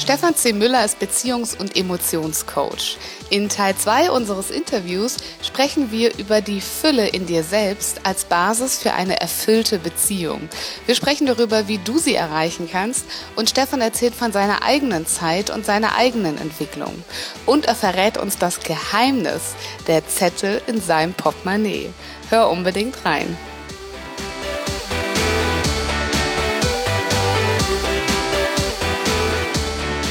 Stefan C. Müller ist Beziehungs- und Emotionscoach. In Teil 2 unseres Interviews sprechen wir über die Fülle in dir selbst als Basis für eine erfüllte Beziehung. Wir sprechen darüber, wie du sie erreichen kannst und Stefan erzählt von seiner eigenen Zeit und seiner eigenen Entwicklung. Und er verrät uns das Geheimnis der Zettel in seinem Portemonnaie. Hör unbedingt rein.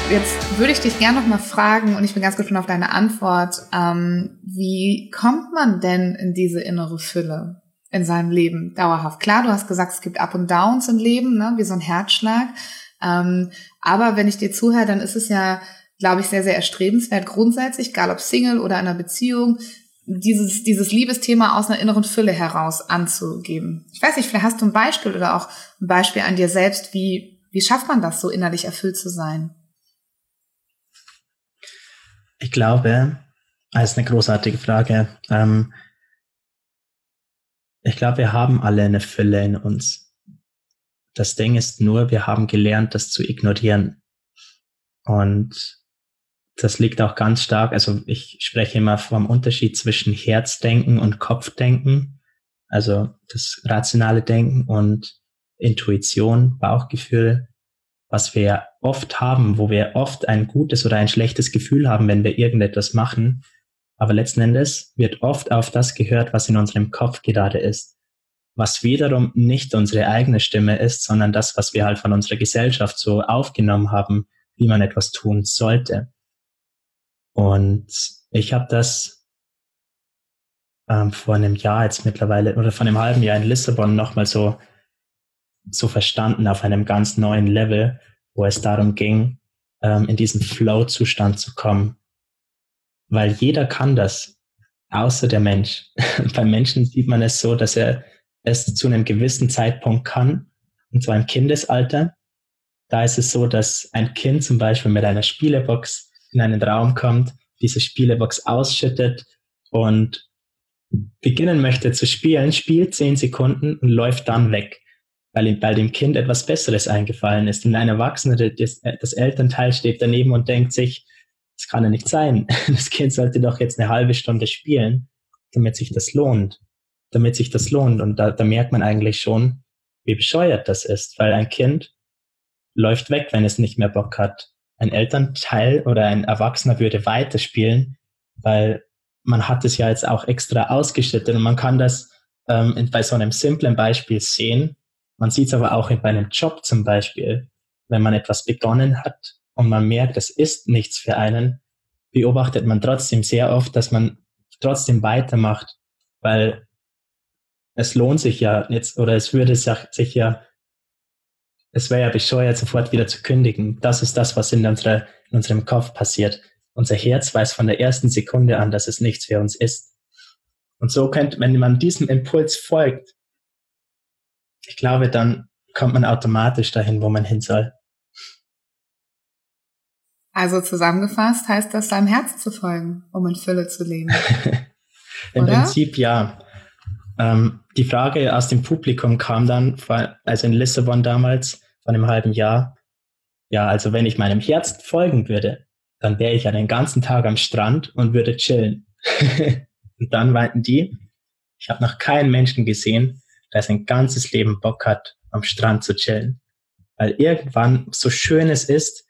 Jetzt würde ich dich gerne noch mal fragen, und ich bin ganz gespannt auf deine Antwort. Ähm, wie kommt man denn in diese innere Fülle in seinem Leben dauerhaft? Klar, du hast gesagt, es gibt Up und Downs im Leben, ne, wie so ein Herzschlag. Ähm, aber wenn ich dir zuhöre, dann ist es ja, glaube ich, sehr, sehr erstrebenswert, grundsätzlich, egal ob Single oder in einer Beziehung, dieses, dieses Liebesthema aus einer inneren Fülle heraus anzugeben. Ich weiß nicht, vielleicht hast du ein Beispiel oder auch ein Beispiel an dir selbst, wie, wie schafft man das, so innerlich erfüllt zu sein? Ich glaube, das ist eine großartige Frage. Ähm, ich glaube, wir haben alle eine Fülle in uns. Das Ding ist nur, wir haben gelernt, das zu ignorieren. Und das liegt auch ganz stark, also ich spreche immer vom Unterschied zwischen Herzdenken und Kopfdenken, also das rationale Denken und Intuition, Bauchgefühl was wir oft haben, wo wir oft ein gutes oder ein schlechtes Gefühl haben, wenn wir irgendetwas machen. Aber letzten Endes wird oft auf das gehört, was in unserem Kopf gerade ist. Was wiederum nicht unsere eigene Stimme ist, sondern das, was wir halt von unserer Gesellschaft so aufgenommen haben, wie man etwas tun sollte. Und ich habe das ähm, vor einem Jahr jetzt mittlerweile oder vor einem halben Jahr in Lissabon nochmal so so verstanden auf einem ganz neuen Level, wo es darum ging, ähm, in diesen Flow-Zustand zu kommen. Weil jeder kann das, außer der Mensch. Beim Menschen sieht man es so, dass er es zu einem gewissen Zeitpunkt kann, und zwar im Kindesalter. Da ist es so, dass ein Kind zum Beispiel mit einer Spielebox in einen Raum kommt, diese Spielebox ausschüttet und beginnen möchte zu spielen, spielt zehn Sekunden und läuft dann weg weil ihm bei dem Kind etwas Besseres eingefallen ist. Und ein Erwachsener, das, das Elternteil steht daneben und denkt sich, das kann ja nicht sein. Das Kind sollte doch jetzt eine halbe Stunde spielen, damit sich das lohnt. Damit sich das lohnt. Und da, da merkt man eigentlich schon, wie bescheuert das ist, weil ein Kind läuft weg, wenn es nicht mehr Bock hat. Ein Elternteil oder ein Erwachsener würde weiterspielen, weil man hat es ja jetzt auch extra ausgeschüttet und man kann das ähm, bei so einem simplen Beispiel sehen, man sieht es aber auch bei einem Job zum Beispiel, wenn man etwas begonnen hat und man merkt, es ist nichts für einen, beobachtet man trotzdem sehr oft, dass man trotzdem weitermacht, weil es lohnt sich ja jetzt oder es würde sich ja, es wäre ja bescheuert, sofort wieder zu kündigen. Das ist das, was in, unserer, in unserem Kopf passiert. Unser Herz weiß von der ersten Sekunde an, dass es nichts für uns ist. Und so könnte, wenn man diesem Impuls folgt, ich glaube, dann kommt man automatisch dahin, wo man hin soll. Also zusammengefasst heißt das, seinem Herz zu folgen, um in Fülle zu leben. Im Oder? Prinzip ja. Ähm, die Frage aus dem Publikum kam dann, also in Lissabon damals, vor einem halben Jahr, ja, also wenn ich meinem Herz folgen würde, dann wäre ich ja den ganzen Tag am Strand und würde chillen. und dann meinten die, ich habe noch keinen Menschen gesehen, der sein ganzes Leben Bock hat, am Strand zu chillen. Weil irgendwann, so schön es ist,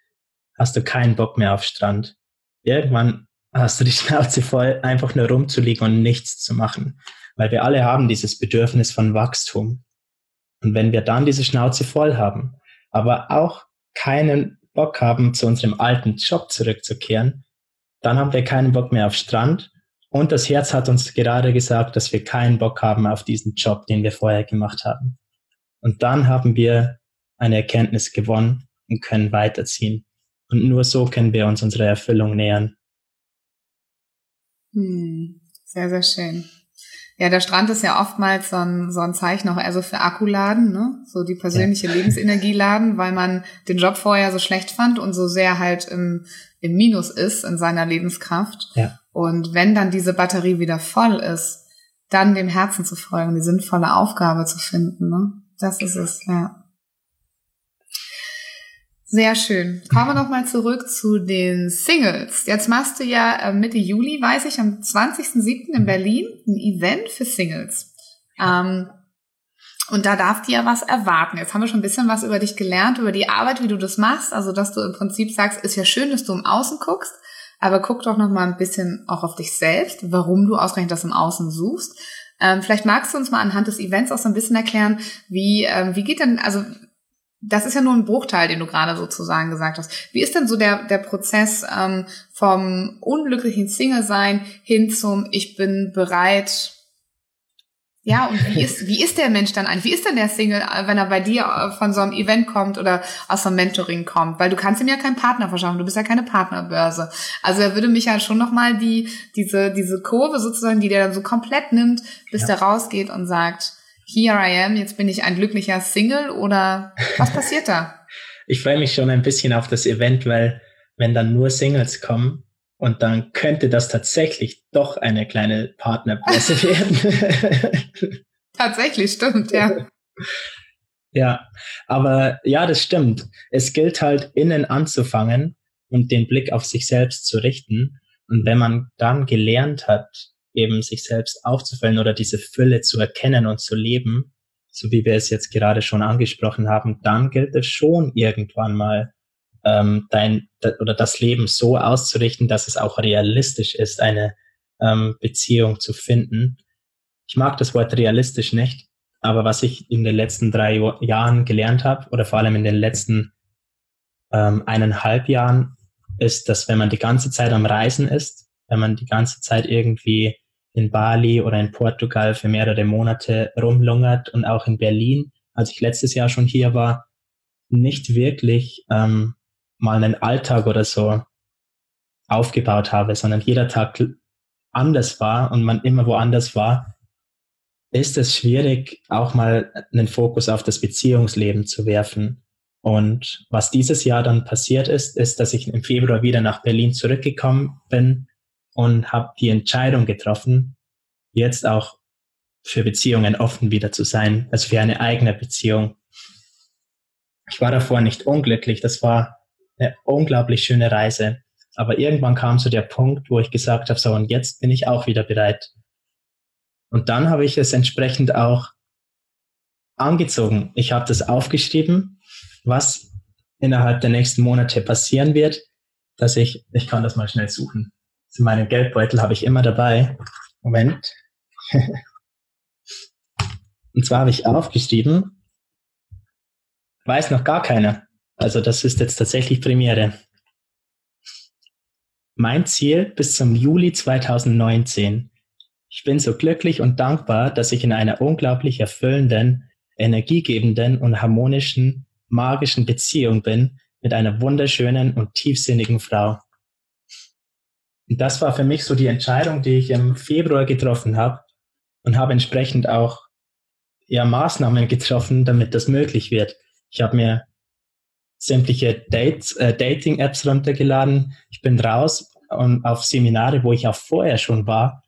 hast du keinen Bock mehr auf Strand. Irgendwann hast du die Schnauze voll, einfach nur rumzuliegen und nichts zu machen. Weil wir alle haben dieses Bedürfnis von Wachstum. Und wenn wir dann diese Schnauze voll haben, aber auch keinen Bock haben, zu unserem alten Job zurückzukehren, dann haben wir keinen Bock mehr auf Strand und das Herz hat uns gerade gesagt, dass wir keinen Bock haben auf diesen Job, den wir vorher gemacht haben. Und dann haben wir eine Erkenntnis gewonnen und können weiterziehen. Und nur so können wir uns unserer Erfüllung nähern. Hm, sehr, sehr schön. Ja, der Strand ist ja oftmals so ein, so ein Zeichen auch eher so für Akkuladen, ne? So die persönliche ja. Lebensenergieladen, weil man den Job vorher so schlecht fand und so sehr halt im, im Minus ist in seiner Lebenskraft. Ja. Und wenn dann diese Batterie wieder voll ist, dann dem Herzen zu folgen, die sinnvolle Aufgabe zu finden, ne? Das ist es, ja. Sehr schön. Kommen wir nochmal zurück zu den Singles. Jetzt machst du ja äh, Mitte Juli, weiß ich, am 20.07. in Berlin ein Event für Singles. Ähm, und da darf dir ja was erwarten. Jetzt haben wir schon ein bisschen was über dich gelernt, über die Arbeit, wie du das machst. Also, dass du im Prinzip sagst, ist ja schön, dass du im Außen guckst, aber guck doch noch mal ein bisschen auch auf dich selbst, warum du ausgerechnet das im Außen suchst. Ähm, vielleicht magst du uns mal anhand des Events auch so ein bisschen erklären, wie, ähm, wie geht denn, also das ist ja nur ein Bruchteil, den du gerade sozusagen gesagt hast. Wie ist denn so der, der Prozess ähm, vom unglücklichen Single-Sein hin zum Ich bin bereit? Ja, und wie ist, wie ist der Mensch dann eigentlich? Wie ist denn der Single, äh, wenn er bei dir äh, von so einem Event kommt oder aus so einem Mentoring kommt? Weil du kannst ihm ja keinen Partner verschaffen, du bist ja keine Partnerbörse. Also er würde mich ja schon nochmal die, diese, diese Kurve sozusagen, die der dann so komplett nimmt, bis ja. der rausgeht und sagt, here I am, jetzt bin ich ein glücklicher Single oder was passiert da? Ich freue mich schon ein bisschen auf das Event, weil wenn dann nur Singles kommen und dann könnte das tatsächlich doch eine kleine Partnerpresse werden. tatsächlich, stimmt, ja. Ja, aber ja, das stimmt. Es gilt halt innen anzufangen und den Blick auf sich selbst zu richten. Und wenn man dann gelernt hat, eben sich selbst aufzufüllen oder diese Fülle zu erkennen und zu leben, so wie wir es jetzt gerade schon angesprochen haben, dann gilt es schon irgendwann mal ähm, dein oder das Leben so auszurichten, dass es auch realistisch ist, eine ähm, Beziehung zu finden. Ich mag das Wort realistisch nicht, aber was ich in den letzten drei Jahren gelernt habe oder vor allem in den letzten ähm, eineinhalb Jahren, ist, dass wenn man die ganze Zeit am Reisen ist, wenn man die ganze Zeit irgendwie in Bali oder in Portugal für mehrere Monate rumlungert und auch in Berlin, als ich letztes Jahr schon hier war, nicht wirklich ähm, mal einen Alltag oder so aufgebaut habe, sondern jeder Tag anders war und man immer woanders war, ist es schwierig, auch mal einen Fokus auf das Beziehungsleben zu werfen. Und was dieses Jahr dann passiert ist, ist, dass ich im Februar wieder nach Berlin zurückgekommen bin und habe die Entscheidung getroffen, jetzt auch für Beziehungen offen wieder zu sein, also für eine eigene Beziehung. Ich war davor nicht unglücklich, das war eine unglaublich schöne Reise. Aber irgendwann kam so der Punkt, wo ich gesagt habe, so und jetzt bin ich auch wieder bereit. Und dann habe ich es entsprechend auch angezogen. Ich habe das aufgeschrieben, was innerhalb der nächsten Monate passieren wird, dass ich, ich kann das mal schnell suchen. In meinem Geldbeutel habe ich immer dabei. Moment. Und zwar habe ich aufgeschrieben, weiß noch gar keiner. Also das ist jetzt tatsächlich Premiere. Mein Ziel bis zum Juli 2019. Ich bin so glücklich und dankbar, dass ich in einer unglaublich erfüllenden, energiegebenden und harmonischen, magischen Beziehung bin mit einer wunderschönen und tiefsinnigen Frau. Und das war für mich so die Entscheidung, die ich im Februar getroffen habe und habe entsprechend auch ja, Maßnahmen getroffen, damit das möglich wird. Ich habe mir sämtliche Dates, äh, Dating-Apps runtergeladen. Ich bin raus und auf Seminare, wo ich auch vorher schon war,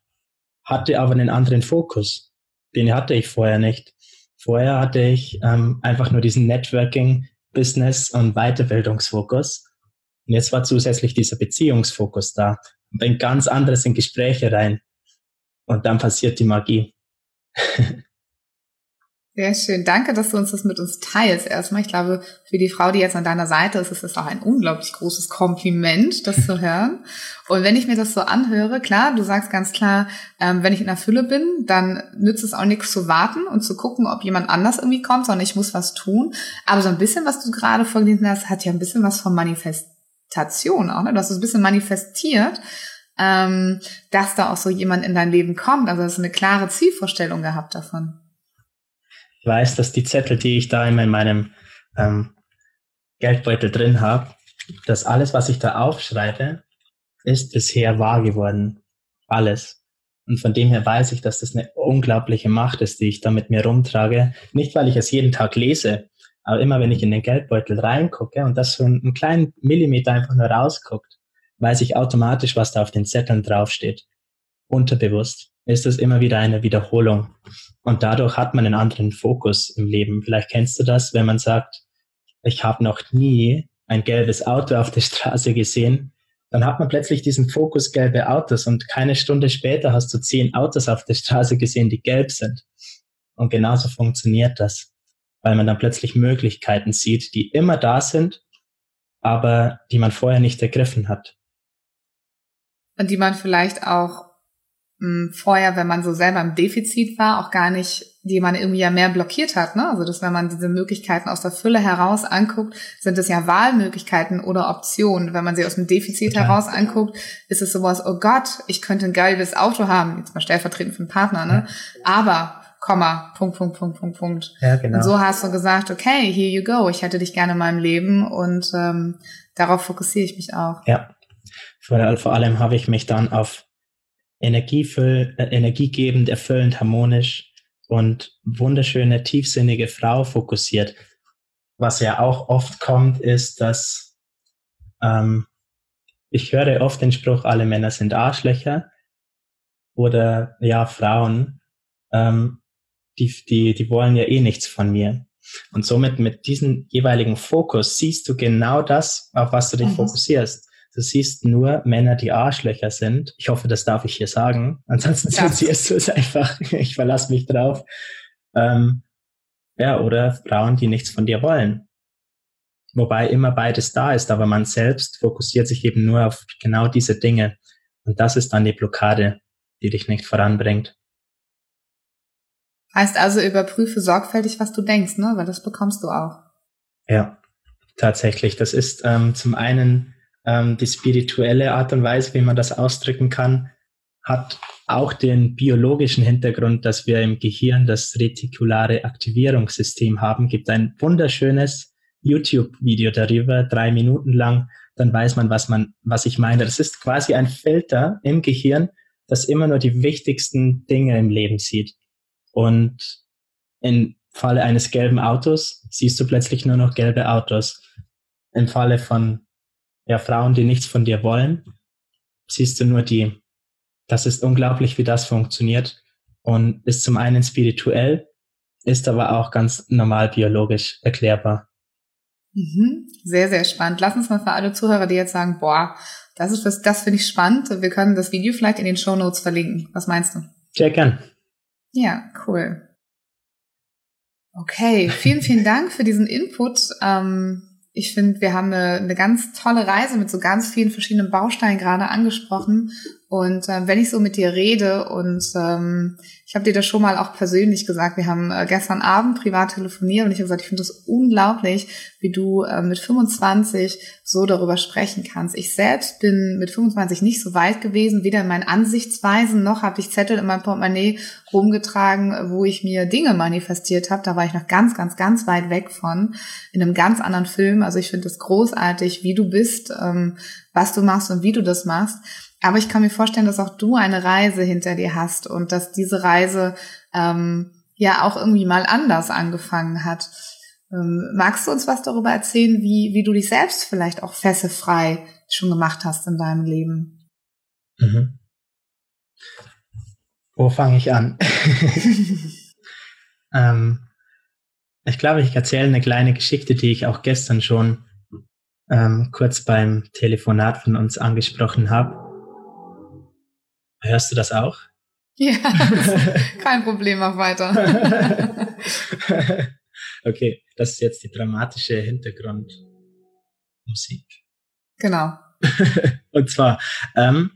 hatte aber einen anderen Fokus. Den hatte ich vorher nicht. Vorher hatte ich ähm, einfach nur diesen Networking, Business und Weiterbildungsfokus. Und jetzt war zusätzlich dieser Beziehungsfokus da bringt ganz anderes in Gespräche rein. Und dann passiert die Magie. Sehr schön. Danke, dass du uns das mit uns teilst. Erstmal, ich glaube, für die Frau, die jetzt an deiner Seite ist, ist es auch ein unglaublich großes Kompliment, das zu hören. Und wenn ich mir das so anhöre, klar, du sagst ganz klar, ähm, wenn ich in der Fülle bin, dann nützt es auch nichts zu warten und zu gucken, ob jemand anders irgendwie kommt, sondern ich muss was tun. Aber so ein bisschen, was du gerade vorgelesen hast, hat ja ein bisschen was von Manifest Manifestation auch, ne? Du hast es ein bisschen manifestiert, ähm, dass da auch so jemand in dein Leben kommt. Also hast du eine klare Zielvorstellung gehabt davon. Ich weiß, dass die Zettel, die ich da in meinem ähm, Geldbeutel drin habe, dass alles, was ich da aufschreibe, ist bisher wahr geworden. alles. Und von dem her weiß ich, dass das eine unglaubliche Macht ist, die ich da mit mir rumtrage. Nicht, weil ich es jeden Tag lese, aber immer wenn ich in den Geldbeutel reingucke und das so einen kleinen Millimeter einfach nur rausguckt, weiß ich automatisch, was da auf den Zetteln draufsteht. Unterbewusst ist es immer wieder eine Wiederholung. Und dadurch hat man einen anderen Fokus im Leben. Vielleicht kennst du das, wenn man sagt, ich habe noch nie ein gelbes Auto auf der Straße gesehen, dann hat man plötzlich diesen Fokus gelbe Autos und keine Stunde später hast du zehn Autos auf der Straße gesehen, die gelb sind. Und genauso funktioniert das, weil man dann plötzlich Möglichkeiten sieht, die immer da sind, aber die man vorher nicht ergriffen hat. Und die man vielleicht auch mh, vorher, wenn man so selber im Defizit war, auch gar nicht, die man irgendwie ja mehr blockiert hat. Ne? Also dass wenn man diese Möglichkeiten aus der Fülle heraus anguckt, sind es ja Wahlmöglichkeiten oder Optionen. Wenn man sie aus dem Defizit Total. heraus anguckt, ist es sowas, oh Gott, ich könnte ein geiles Auto haben, jetzt mal stellvertretend für einen Partner, ne? Ja. Aber Komma, Punkt, Punkt, Punkt, Punkt, Punkt. Ja, genau. Und so hast du gesagt, okay, here you go, ich hätte dich gerne in meinem Leben und ähm, darauf fokussiere ich mich auch. Ja, vor, allem habe ich mich dann auf energiefüll, äh, energiegebend, erfüllend, harmonisch und wunderschöne, tiefsinnige Frau fokussiert. Was ja auch oft kommt, ist, dass ähm, ich höre oft den Spruch, alle Männer sind Arschlöcher oder ja, Frauen, ähm, die, die, die wollen ja eh nichts von mir. Und somit mit diesem jeweiligen Fokus siehst du genau das, auf was du dich mhm. fokussierst. Du siehst nur Männer, die Arschlöcher sind. Ich hoffe, das darf ich hier sagen. Ansonsten zensierst du es einfach. Ich verlasse mich drauf. Ähm, ja, oder Frauen, die nichts von dir wollen. Wobei immer beides da ist, aber man selbst fokussiert sich eben nur auf genau diese Dinge. Und das ist dann die Blockade, die dich nicht voranbringt. Heißt also, überprüfe sorgfältig, was du denkst, ne? Weil das bekommst du auch. Ja, tatsächlich. Das ist ähm, zum einen ähm, die spirituelle Art und Weise, wie man das ausdrücken kann, hat auch den biologischen Hintergrund, dass wir im Gehirn das retikulare Aktivierungssystem haben. Gibt ein wunderschönes YouTube-Video darüber, drei Minuten lang. Dann weiß man, was man, was ich meine. Das ist quasi ein Filter im Gehirn, das immer nur die wichtigsten Dinge im Leben sieht. Und im Falle eines gelben Autos siehst du plötzlich nur noch gelbe Autos. Im Falle von ja, Frauen, die nichts von dir wollen, siehst du nur die. Das ist unglaublich, wie das funktioniert und ist zum einen spirituell, ist aber auch ganz normal biologisch erklärbar. Mhm. Sehr, sehr spannend. Lass uns mal für alle Zuhörer, die jetzt sagen, boah, das ist was, das finde ich spannend. Wir können das Video vielleicht in den Show Notes verlinken. Was meinst du? Sehr gern. Ja, cool. Okay, vielen, vielen Dank für diesen Input. Ähm, ich finde, wir haben eine, eine ganz tolle Reise mit so ganz vielen verschiedenen Bausteinen gerade angesprochen. Und äh, wenn ich so mit dir rede und ähm, ich habe dir das schon mal auch persönlich gesagt, wir haben äh, gestern Abend privat telefoniert und ich habe gesagt, ich finde das unglaublich, wie du äh, mit 25 so darüber sprechen kannst. Ich selbst bin mit 25 nicht so weit gewesen, weder in meinen Ansichtsweisen noch habe ich Zettel in meinem Portemonnaie rumgetragen, wo ich mir Dinge manifestiert habe. Da war ich noch ganz, ganz, ganz weit weg von, in einem ganz anderen Film. Also ich finde es großartig, wie du bist, ähm, was du machst und wie du das machst. Aber ich kann mir vorstellen, dass auch du eine Reise hinter dir hast und dass diese Reise ähm, ja auch irgendwie mal anders angefangen hat. Ähm, magst du uns was darüber erzählen, wie, wie du dich selbst vielleicht auch fessefrei schon gemacht hast in deinem Leben? Mhm. Wo fange ich an? ähm, ich glaube, ich erzähle eine kleine Geschichte, die ich auch gestern schon ähm, kurz beim Telefonat von uns angesprochen habe. Hörst du das auch? Ja, kein Problem, mach weiter. okay, das ist jetzt die dramatische Hintergrundmusik. Genau. Und zwar, ähm,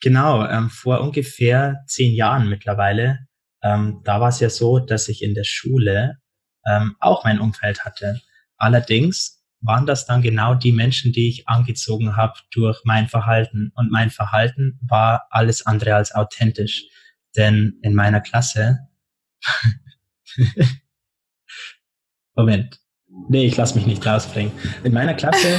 genau, ähm, vor ungefähr zehn Jahren mittlerweile, ähm, da war es ja so, dass ich in der Schule ähm, auch mein Umfeld hatte. Allerdings waren das dann genau die Menschen, die ich angezogen habe durch mein Verhalten. Und mein Verhalten war alles andere als authentisch. Denn in meiner Klasse, Moment, Nee, ich lasse mich nicht rausbringen. In meiner Klasse.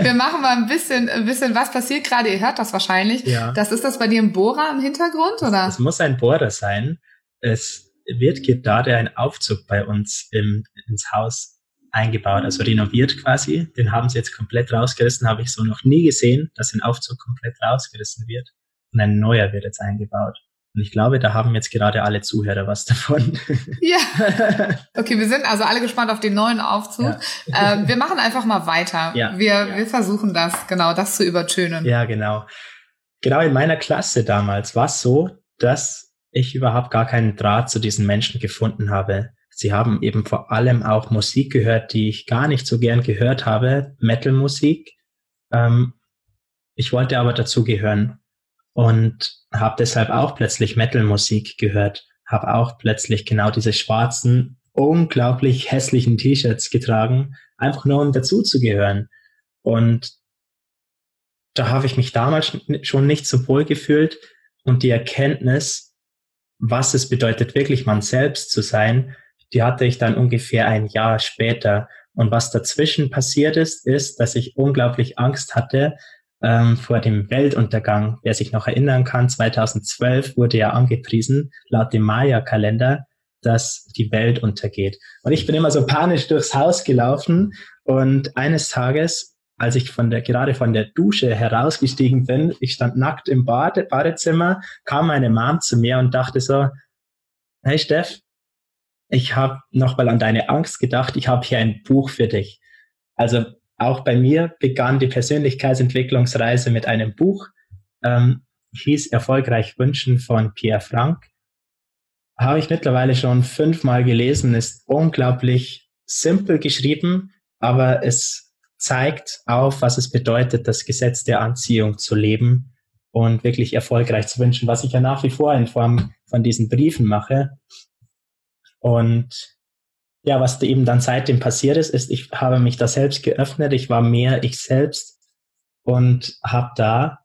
Wir machen mal ein bisschen, ein bisschen, was passiert gerade. Ihr hört das wahrscheinlich. Ja. Das ist das bei dir ein Bohrer im Hintergrund, oder? Es muss ein Bohrer sein. Es wird gerade ein Aufzug bei uns im, ins Haus eingebaut, also renoviert quasi. Den haben sie jetzt komplett rausgerissen, habe ich so noch nie gesehen, dass ein Aufzug komplett rausgerissen wird. Und ein neuer wird jetzt eingebaut. Und ich glaube, da haben jetzt gerade alle Zuhörer was davon. Ja. Okay, wir sind also alle gespannt auf den neuen Aufzug. Ja. Ähm, wir machen einfach mal weiter. Ja. Wir, ja. wir versuchen das, genau, das zu übertönen. Ja, genau. Genau in meiner Klasse damals war es so, dass ich überhaupt gar keinen Draht zu diesen Menschen gefunden habe. Sie haben eben vor allem auch Musik gehört, die ich gar nicht so gern gehört habe, Metal-Musik. Ähm, ich wollte aber dazugehören und habe deshalb auch plötzlich Metal-Musik gehört, habe auch plötzlich genau diese schwarzen, unglaublich hässlichen T-Shirts getragen, einfach nur um dazuzugehören. Und da habe ich mich damals schon nicht so wohl gefühlt und die Erkenntnis, was es bedeutet, wirklich man selbst zu sein, die hatte ich dann ungefähr ein Jahr später. Und was dazwischen passiert ist, ist, dass ich unglaublich Angst hatte ähm, vor dem Weltuntergang. Wer sich noch erinnern kann, 2012 wurde ja angepriesen, laut dem Maya-Kalender, dass die Welt untergeht. Und ich bin immer so panisch durchs Haus gelaufen und eines Tages, als ich von der, gerade von der Dusche herausgestiegen bin, ich stand nackt im Bade, Badezimmer, kam meine Mom zu mir und dachte so, hey Steff, ich habe nochmal an deine Angst gedacht, ich habe hier ein Buch für dich. Also auch bei mir begann die Persönlichkeitsentwicklungsreise mit einem Buch, ähm, hieß Erfolgreich Wünschen von Pierre Frank. Habe ich mittlerweile schon fünfmal gelesen, ist unglaublich simpel geschrieben, aber es zeigt auf, was es bedeutet, das Gesetz der Anziehung zu leben und wirklich erfolgreich zu wünschen, was ich ja nach wie vor in Form von diesen Briefen mache. Und ja, was eben dann seitdem passiert ist, ist, ich habe mich da selbst geöffnet, ich war mehr ich selbst und habe da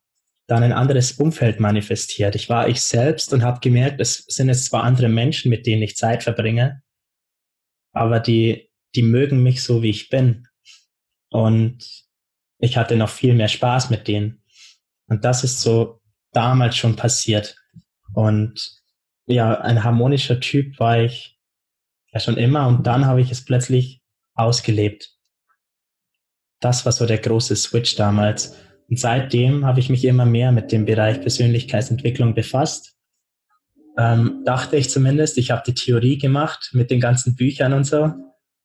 dann ein anderes Umfeld manifestiert. Ich war ich selbst und habe gemerkt, es sind jetzt zwar andere Menschen, mit denen ich Zeit verbringe, aber die, die mögen mich so, wie ich bin. Und ich hatte noch viel mehr Spaß mit denen. Und das ist so damals schon passiert. Und ja, ein harmonischer Typ war ich schon immer und dann habe ich es plötzlich ausgelebt. Das war so der große Switch damals. Und seitdem habe ich mich immer mehr mit dem Bereich Persönlichkeitsentwicklung befasst. Ähm, dachte ich zumindest. Ich habe die Theorie gemacht mit den ganzen Büchern und so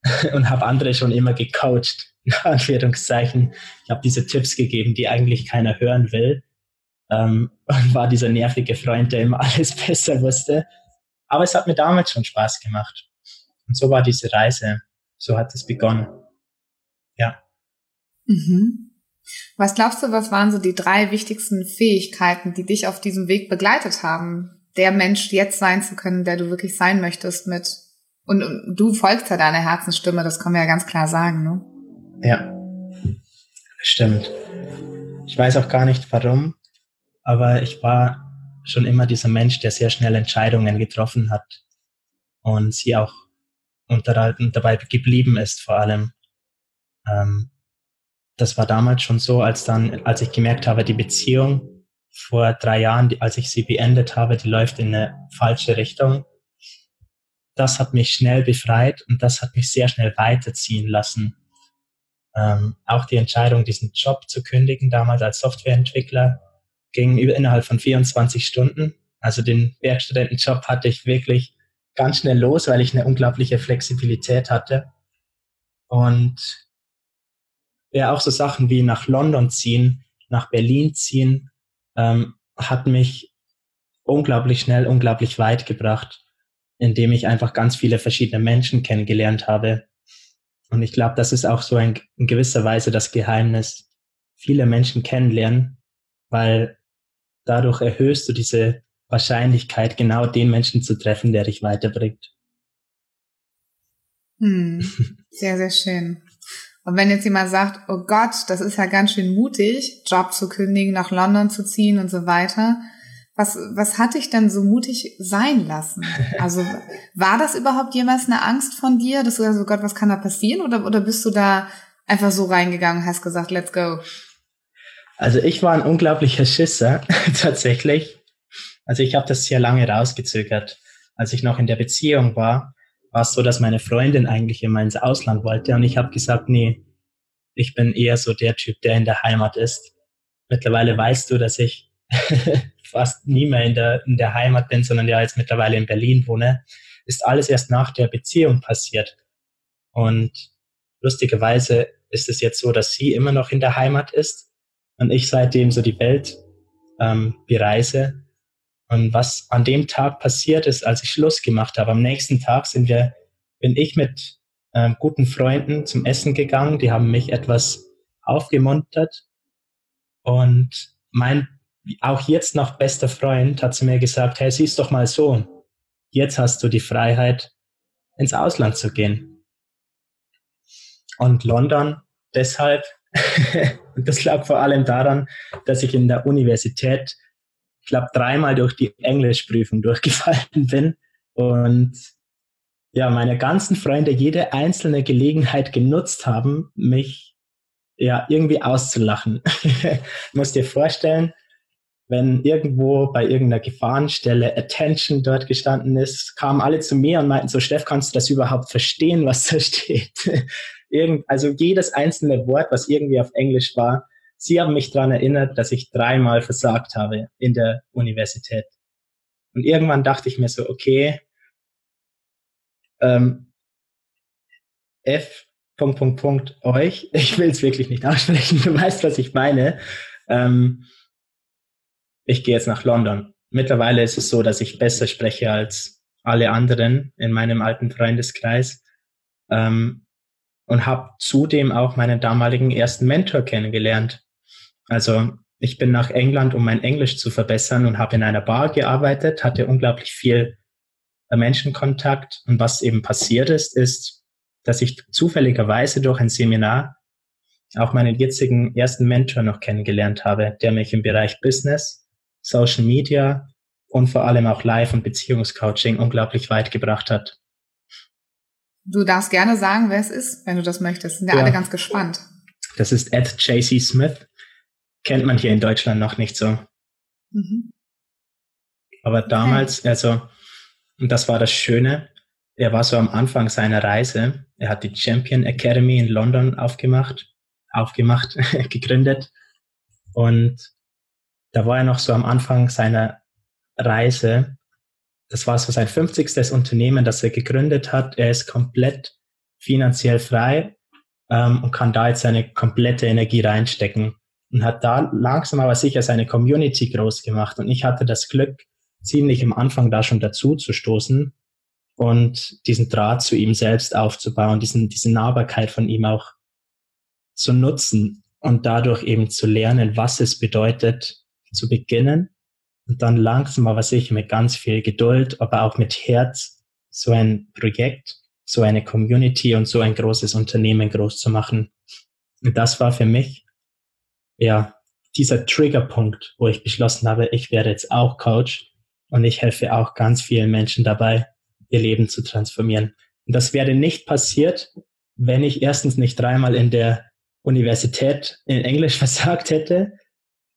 und habe andere schon immer gecoacht, in Anführungszeichen. Ich habe diese Tipps gegeben, die eigentlich keiner hören will. Ähm, und war dieser nervige Freund, der immer alles besser wusste. Aber es hat mir damals schon Spaß gemacht. Und so war diese Reise. So hat es begonnen. Ja. Mhm. Was glaubst du, was waren so die drei wichtigsten Fähigkeiten, die dich auf diesem Weg begleitet haben, der Mensch jetzt sein zu können, der du wirklich sein möchtest mit und, und du folgst ja deiner Herzensstimme, das kann man ja ganz klar sagen, ne? Ja, stimmt. Ich weiß auch gar nicht warum, aber ich war schon immer dieser Mensch, der sehr schnell Entscheidungen getroffen hat und sie auch und dabei geblieben ist vor allem. Ähm, das war damals schon so, als dann, als ich gemerkt habe, die Beziehung vor drei Jahren, die, als ich sie beendet habe, die läuft in eine falsche Richtung. Das hat mich schnell befreit und das hat mich sehr schnell weiterziehen lassen. Ähm, auch die Entscheidung, diesen Job zu kündigen, damals als Softwareentwickler, ging über innerhalb von 24 Stunden. Also den Werkstudentenjob hatte ich wirklich ganz schnell los, weil ich eine unglaubliche Flexibilität hatte. Und ja, auch so Sachen wie nach London ziehen, nach Berlin ziehen, ähm, hat mich unglaublich schnell, unglaublich weit gebracht, indem ich einfach ganz viele verschiedene Menschen kennengelernt habe. Und ich glaube, das ist auch so ein, in gewisser Weise das Geheimnis, viele Menschen kennenlernen, weil dadurch erhöhst du diese Wahrscheinlichkeit, genau den Menschen zu treffen, der dich weiterbringt. Hm, sehr, sehr schön. Und wenn jetzt jemand sagt, oh Gott, das ist ja ganz schön mutig, Job zu kündigen, nach London zu ziehen und so weiter, was, was hat dich denn so mutig sein lassen? Also war das überhaupt jemals eine Angst von dir, dass du sagst, oh Gott, was kann da passieren? Oder, oder bist du da einfach so reingegangen und hast gesagt, let's go? Also ich war ein unglaublicher Schisser, tatsächlich. Also ich habe das sehr lange rausgezögert. Als ich noch in der Beziehung war, war es so, dass meine Freundin eigentlich immer ins Ausland wollte und ich habe gesagt, nee, ich bin eher so der Typ, der in der Heimat ist. Mittlerweile weißt du, dass ich fast nie mehr in der, in der Heimat bin, sondern ja jetzt mittlerweile in Berlin wohne, ist alles erst nach der Beziehung passiert. Und lustigerweise ist es jetzt so, dass sie immer noch in der Heimat ist und ich seitdem so die Welt ähm, bereise. Und was an dem Tag passiert ist, als ich Schluss gemacht habe, am nächsten Tag sind wir, bin ich mit ähm, guten Freunden zum Essen gegangen. Die haben mich etwas aufgemuntert. Und mein auch jetzt noch bester Freund hat zu mir gesagt, hey, siehst doch mal so, jetzt hast du die Freiheit, ins Ausland zu gehen. Und London deshalb, das lag vor allem daran, dass ich in der Universität, ich glaube, dreimal durch die Englischprüfung durchgefallen bin und ja, meine ganzen Freunde jede einzelne Gelegenheit genutzt haben, mich ja irgendwie auszulachen. du musst dir vorstellen, wenn irgendwo bei irgendeiner Gefahrenstelle Attention dort gestanden ist, kamen alle zu mir und meinten so, Steff, kannst du das überhaupt verstehen, was da steht? Irgend, also jedes einzelne Wort, was irgendwie auf Englisch war, sie haben mich daran erinnert, dass ich dreimal versagt habe in der Universität. Und irgendwann dachte ich mir so, okay, ähm, F, Punkt, Punkt, Punkt, euch, ich will es wirklich nicht aussprechen, du weißt, was ich meine. Ähm, ich gehe jetzt nach London. Mittlerweile ist es so, dass ich besser spreche als alle anderen in meinem alten Freundeskreis ähm, und habe zudem auch meinen damaligen ersten Mentor kennengelernt. Also ich bin nach England, um mein Englisch zu verbessern und habe in einer Bar gearbeitet, hatte unglaublich viel äh, Menschenkontakt und was eben passiert ist, ist, dass ich zufälligerweise durch ein Seminar auch meinen jetzigen ersten Mentor noch kennengelernt habe, der mich im Bereich Business Social Media und vor allem auch Live- und Beziehungscoaching unglaublich weit gebracht hat. Du darfst gerne sagen, wer es ist, wenn du das möchtest. Sind ja, ja. alle ganz gespannt. Das ist Ed JC Smith. Kennt man hier in Deutschland noch nicht so. Mhm. Aber damals, also, und das war das Schöne, er war so am Anfang seiner Reise. Er hat die Champion Academy in London aufgemacht, aufgemacht, gegründet. Und da war er noch so am Anfang seiner Reise. Das war so sein 50. Unternehmen, das er gegründet hat. Er ist komplett finanziell frei ähm, und kann da jetzt seine komplette Energie reinstecken und hat da langsam aber sicher seine Community groß gemacht. Und ich hatte das Glück, ziemlich am Anfang da schon dazu zu stoßen und diesen Draht zu ihm selbst aufzubauen, diesen, diese Nahbarkeit von ihm auch zu nutzen und dadurch eben zu lernen, was es bedeutet, zu beginnen und dann langsam aber sicher mit ganz viel Geduld, aber auch mit Herz so ein Projekt, so eine Community und so ein großes Unternehmen groß zu machen. Und das war für mich, ja, dieser Triggerpunkt, wo ich beschlossen habe, ich werde jetzt auch Coach und ich helfe auch ganz vielen Menschen dabei, ihr Leben zu transformieren. Und das wäre nicht passiert, wenn ich erstens nicht dreimal in der Universität in Englisch versagt hätte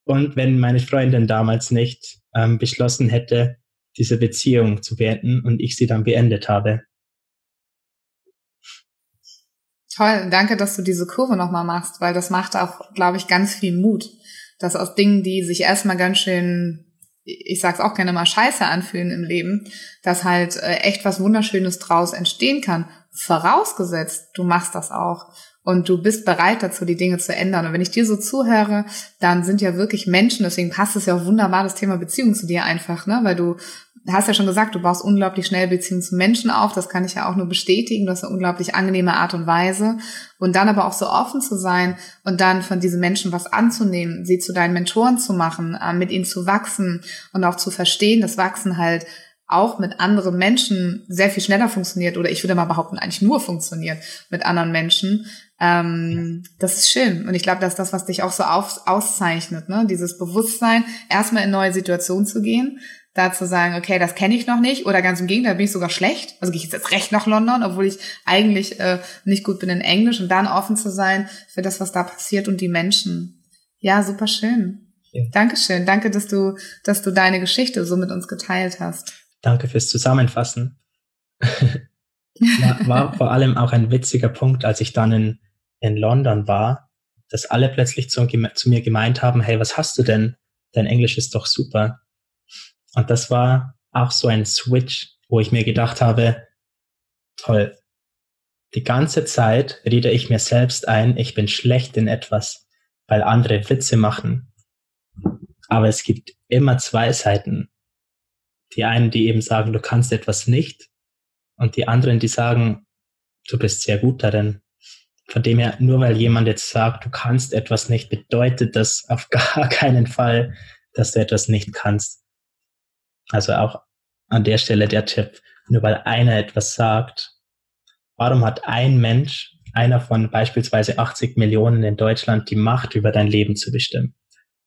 und wenn meine Freundin damals nicht ähm, beschlossen hätte, diese Beziehung zu beenden und ich sie dann beendet habe. Toll, danke, dass du diese Kurve nochmal machst, weil das macht auch, glaube ich, ganz viel Mut, dass aus Dingen, die sich erstmal ganz schön, ich sag's auch gerne mal, scheiße anfühlen im Leben, dass halt äh, echt was Wunderschönes draus entstehen kann. Vorausgesetzt, du machst das auch und du bist bereit dazu, die Dinge zu ändern. Und wenn ich dir so zuhöre, dann sind ja wirklich Menschen, deswegen passt es ja auch wunderbar, das Thema Beziehung zu dir einfach, ne? Weil du hast ja schon gesagt, du baust unglaublich schnell Beziehungen zu Menschen auf. Das kann ich ja auch nur bestätigen. Du hast eine unglaublich angenehme Art und Weise. Und dann aber auch so offen zu sein und dann von diesen Menschen was anzunehmen, sie zu deinen Mentoren zu machen, äh, mit ihnen zu wachsen und auch zu verstehen, dass Wachsen halt auch mit anderen Menschen sehr viel schneller funktioniert oder ich würde mal behaupten, eigentlich nur funktioniert mit anderen Menschen. Ähm, das ist schön. Und ich glaube, das ist das, was dich auch so auf, auszeichnet, ne? Dieses Bewusstsein, erstmal in neue Situationen zu gehen, da zu sagen, okay, das kenne ich noch nicht oder ganz im Gegenteil, bin ich sogar schlecht. Also gehe ich jetzt recht nach London, obwohl ich eigentlich äh, nicht gut bin in Englisch und dann offen zu sein für das, was da passiert und die Menschen. Ja, super schön. Ja. Dankeschön. Danke, dass du, dass du deine Geschichte so mit uns geteilt hast. Danke fürs Zusammenfassen. war, war vor allem auch ein witziger Punkt, als ich dann in, in London war, dass alle plötzlich zu, zu mir gemeint haben, hey, was hast du denn? Dein Englisch ist doch super. Und das war auch so ein Switch, wo ich mir gedacht habe, toll, die ganze Zeit rede ich mir selbst ein, ich bin schlecht in etwas, weil andere Witze machen. Aber es gibt immer zwei Seiten. Die einen, die eben sagen, du kannst etwas nicht, und die anderen, die sagen, du bist sehr gut darin. Von dem her, nur weil jemand jetzt sagt, du kannst etwas nicht, bedeutet das auf gar keinen Fall, dass du etwas nicht kannst. Also auch an der Stelle der Tipp, nur weil einer etwas sagt, warum hat ein Mensch, einer von beispielsweise 80 Millionen in Deutschland, die Macht über dein Leben zu bestimmen?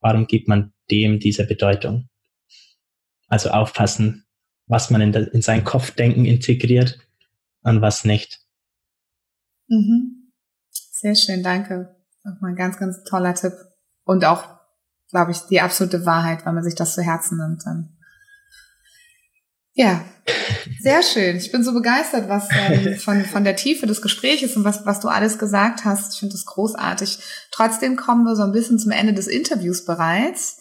Warum gibt man dem diese Bedeutung? Also aufpassen, was man in, de, in sein Kopfdenken integriert und was nicht. Mhm. Sehr schön, danke. Nochmal ein ganz, ganz toller Tipp. Und auch, glaube ich, die absolute Wahrheit, weil man sich das zu Herzen nimmt dann. Ja, sehr schön. Ich bin so begeistert, was ähm, von, von der Tiefe des Gesprächs und was, was du alles gesagt hast. Ich finde das großartig. Trotzdem kommen wir so ein bisschen zum Ende des Interviews bereits.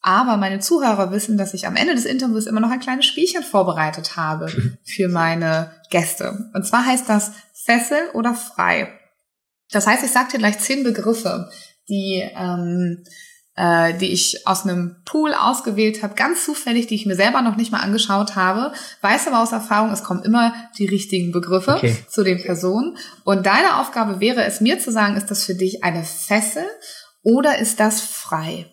Aber meine Zuhörer wissen, dass ich am Ende des Interviews immer noch ein kleines Spielchen vorbereitet habe für meine Gäste. Und zwar heißt das Fessel oder Frei. Das heißt, ich sage dir gleich zehn Begriffe, die ähm, äh, die ich aus einem Pool ausgewählt habe, ganz zufällig, die ich mir selber noch nicht mal angeschaut habe, weiß aber aus Erfahrung, es kommen immer die richtigen Begriffe okay. zu den Personen. Und deine Aufgabe wäre es, mir zu sagen, ist das für dich eine Fessel oder ist das frei?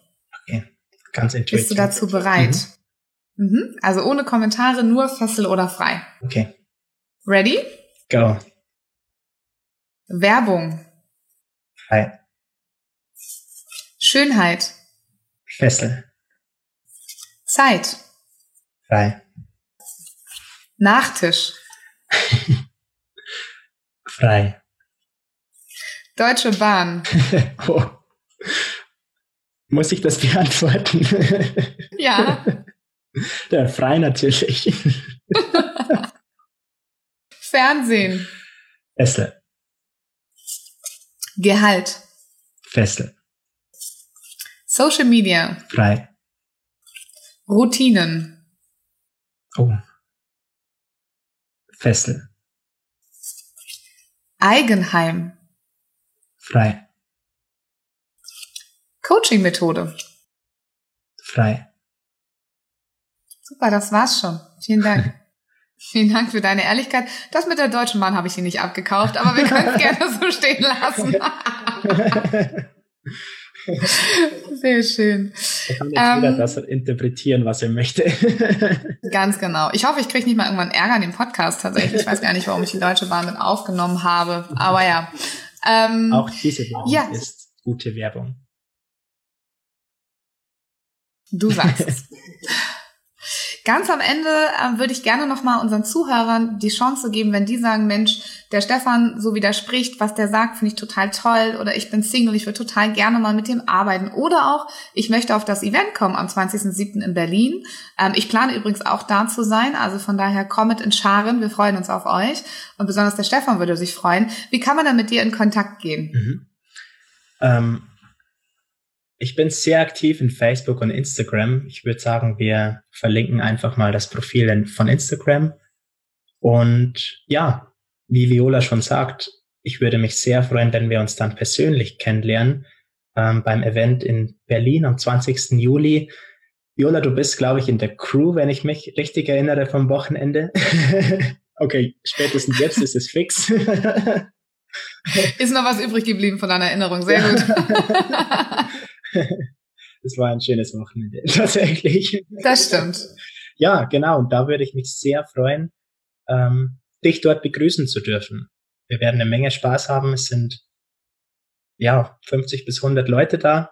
Ganz intuitiv. Bist du dazu bereit? Mhm. Mhm. Also ohne Kommentare, nur Fessel oder frei. Okay. Ready? Go. Werbung. Frei. Schönheit. Fessel. Zeit. Frei. Nachtisch. Frei. Deutsche Bahn. oh. Muss ich das beantworten? ja. Der frei natürlich. Fernsehen. Fessel. Gehalt. Fessel. Social Media. Frei. Routinen. Oh. Fessel. Eigenheim. Frei. Coaching-Methode. Frei. Super, das war's schon. Vielen Dank. Vielen Dank für deine Ehrlichkeit. Das mit der Deutschen Bahn habe ich dir nicht abgekauft, aber wir können es gerne so stehen lassen. Sehr schön. Er kann jetzt ähm, jeder das interpretieren, was er möchte. ganz genau. Ich hoffe, ich kriege nicht mal irgendwann Ärger an dem Podcast tatsächlich. Ich weiß gar nicht, warum ich die Deutsche Bahn mit aufgenommen habe. Aber ja. Ähm, Auch diese Werbung ja. ist gute Werbung. Du sagst es. Ganz am Ende äh, würde ich gerne nochmal unseren Zuhörern die Chance geben, wenn die sagen, Mensch, der Stefan so widerspricht, was der sagt, finde ich total toll oder ich bin Single, ich würde total gerne mal mit dem arbeiten oder auch, ich möchte auf das Event kommen am 20.07. in Berlin. Ähm, ich plane übrigens auch da zu sein, also von daher kommet in Scharen, wir freuen uns auf euch und besonders der Stefan würde sich freuen. Wie kann man dann mit dir in Kontakt gehen? Mhm. Ähm ich bin sehr aktiv in Facebook und Instagram. Ich würde sagen, wir verlinken einfach mal das Profil von Instagram. Und ja, wie Viola schon sagt, ich würde mich sehr freuen, wenn wir uns dann persönlich kennenlernen ähm, beim Event in Berlin am 20. Juli. Viola, du bist, glaube ich, in der Crew, wenn ich mich richtig erinnere vom Wochenende. okay, spätestens jetzt ist es fix. ist noch was übrig geblieben von deiner Erinnerung. Sehr gut. das war ein schönes Wochenende, tatsächlich. Das stimmt. ja, genau. Und da würde ich mich sehr freuen, ähm, dich dort begrüßen zu dürfen. Wir werden eine Menge Spaß haben. Es sind ja 50 bis 100 Leute da.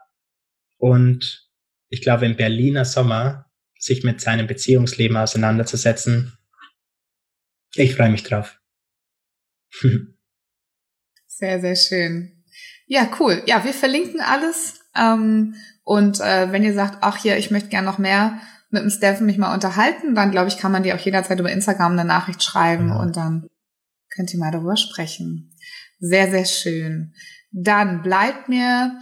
Und ich glaube, im Berliner Sommer sich mit seinem Beziehungsleben auseinanderzusetzen, ich freue mich drauf. sehr, sehr schön. Ja, cool. Ja, wir verlinken alles. Ähm, und äh, wenn ihr sagt, ach hier, ich möchte gerne noch mehr mit dem Steffen mich mal unterhalten, dann glaube ich, kann man dir auch jederzeit über Instagram eine Nachricht schreiben ja. und dann könnt ihr mal darüber sprechen. Sehr, sehr schön. Dann bleibt mir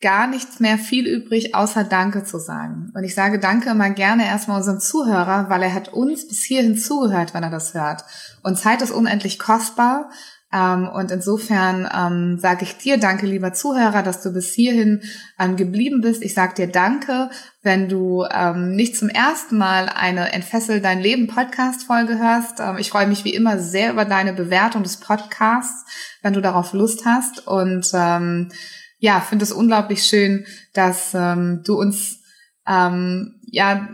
gar nichts mehr viel übrig, außer Danke zu sagen. Und ich sage Danke immer gerne erstmal unserem Zuhörer, weil er hat uns bis hierhin zugehört, wenn er das hört. Und Zeit ist unendlich kostbar. Ähm, und insofern ähm, sage ich dir Danke, lieber Zuhörer, dass du bis hierhin ähm, geblieben bist. Ich sage dir Danke, wenn du ähm, nicht zum ersten Mal eine Entfessel dein Leben Podcast-Folge hörst. Ähm, ich freue mich wie immer sehr über deine Bewertung des Podcasts, wenn du darauf Lust hast. Und ähm, ja, finde es unglaublich schön, dass ähm, du uns ähm, ja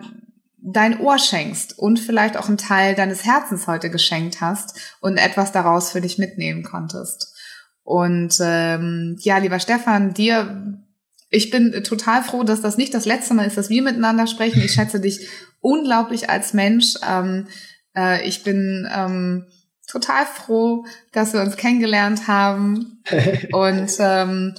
dein Ohr schenkst und vielleicht auch einen Teil deines Herzens heute geschenkt hast und etwas daraus für dich mitnehmen konntest. Und ähm, ja, lieber Stefan, dir, ich bin total froh, dass das nicht das letzte Mal ist, dass wir miteinander sprechen. Ich schätze dich unglaublich als Mensch. Ähm, äh, ich bin ähm, total froh, dass wir uns kennengelernt haben. und ähm,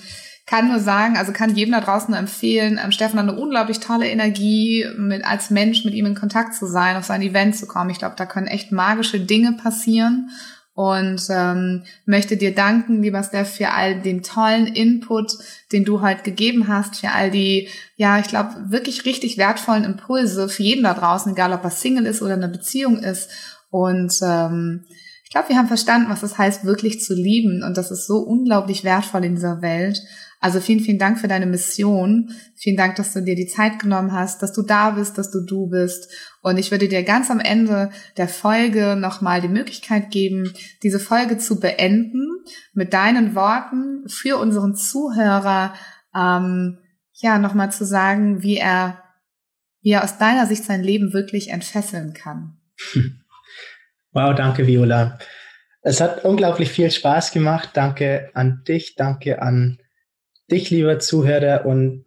kann nur sagen, also kann jedem da draußen empfehlen, ähm, Stefan hat eine unglaublich tolle Energie, mit, als Mensch mit ihm in Kontakt zu sein, auf sein Event zu kommen. Ich glaube, da können echt magische Dinge passieren. Und ähm, möchte dir danken, lieber Steph, für all den tollen Input, den du heute gegeben hast, für all die, ja, ich glaube, wirklich richtig wertvollen Impulse für jeden da draußen, egal ob er Single ist oder eine Beziehung ist. Und ähm, ich glaube, wir haben verstanden, was es das heißt, wirklich zu lieben. Und das ist so unglaublich wertvoll in dieser Welt. Also vielen, vielen Dank für deine Mission. Vielen Dank, dass du dir die Zeit genommen hast, dass du da bist, dass du du bist. Und ich würde dir ganz am Ende der Folge nochmal die Möglichkeit geben, diese Folge zu beenden mit deinen Worten für unseren Zuhörer, ähm, ja, nochmal zu sagen, wie er, wie er aus deiner Sicht sein Leben wirklich entfesseln kann. Wow, danke, Viola. Es hat unglaublich viel Spaß gemacht. Danke an dich, danke an dich, lieber Zuhörer, und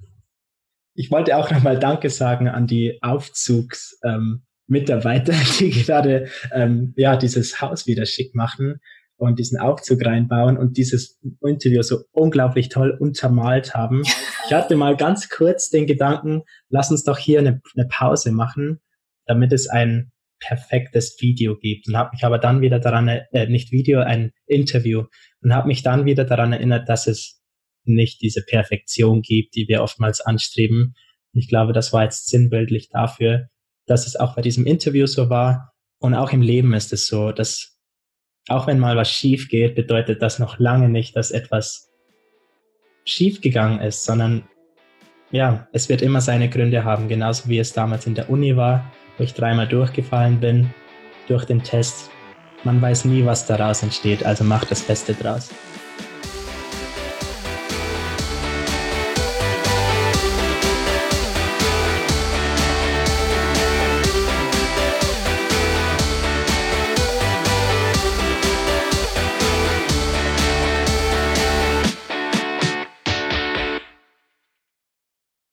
ich wollte auch nochmal Danke sagen an die Aufzugsmitarbeiter, ähm, die gerade ähm, ja dieses Haus wieder schick machen und diesen Aufzug reinbauen und dieses Interview so unglaublich toll untermalt haben. Ich hatte mal ganz kurz den Gedanken, lass uns doch hier eine, eine Pause machen, damit es ein perfektes Video gibt und habe mich aber dann wieder daran, äh, nicht Video, ein Interview und habe mich dann wieder daran erinnert, dass es nicht diese Perfektion gibt, die wir oftmals anstreben. Ich glaube, das war jetzt sinnbildlich dafür, dass es auch bei diesem Interview so war. Und auch im Leben ist es so, dass auch wenn mal was schief geht, bedeutet das noch lange nicht, dass etwas schief gegangen ist, sondern ja, es wird immer seine Gründe haben, genauso wie es damals in der Uni war, wo ich dreimal durchgefallen bin durch den Test. Man weiß nie, was daraus entsteht, also macht das Beste draus.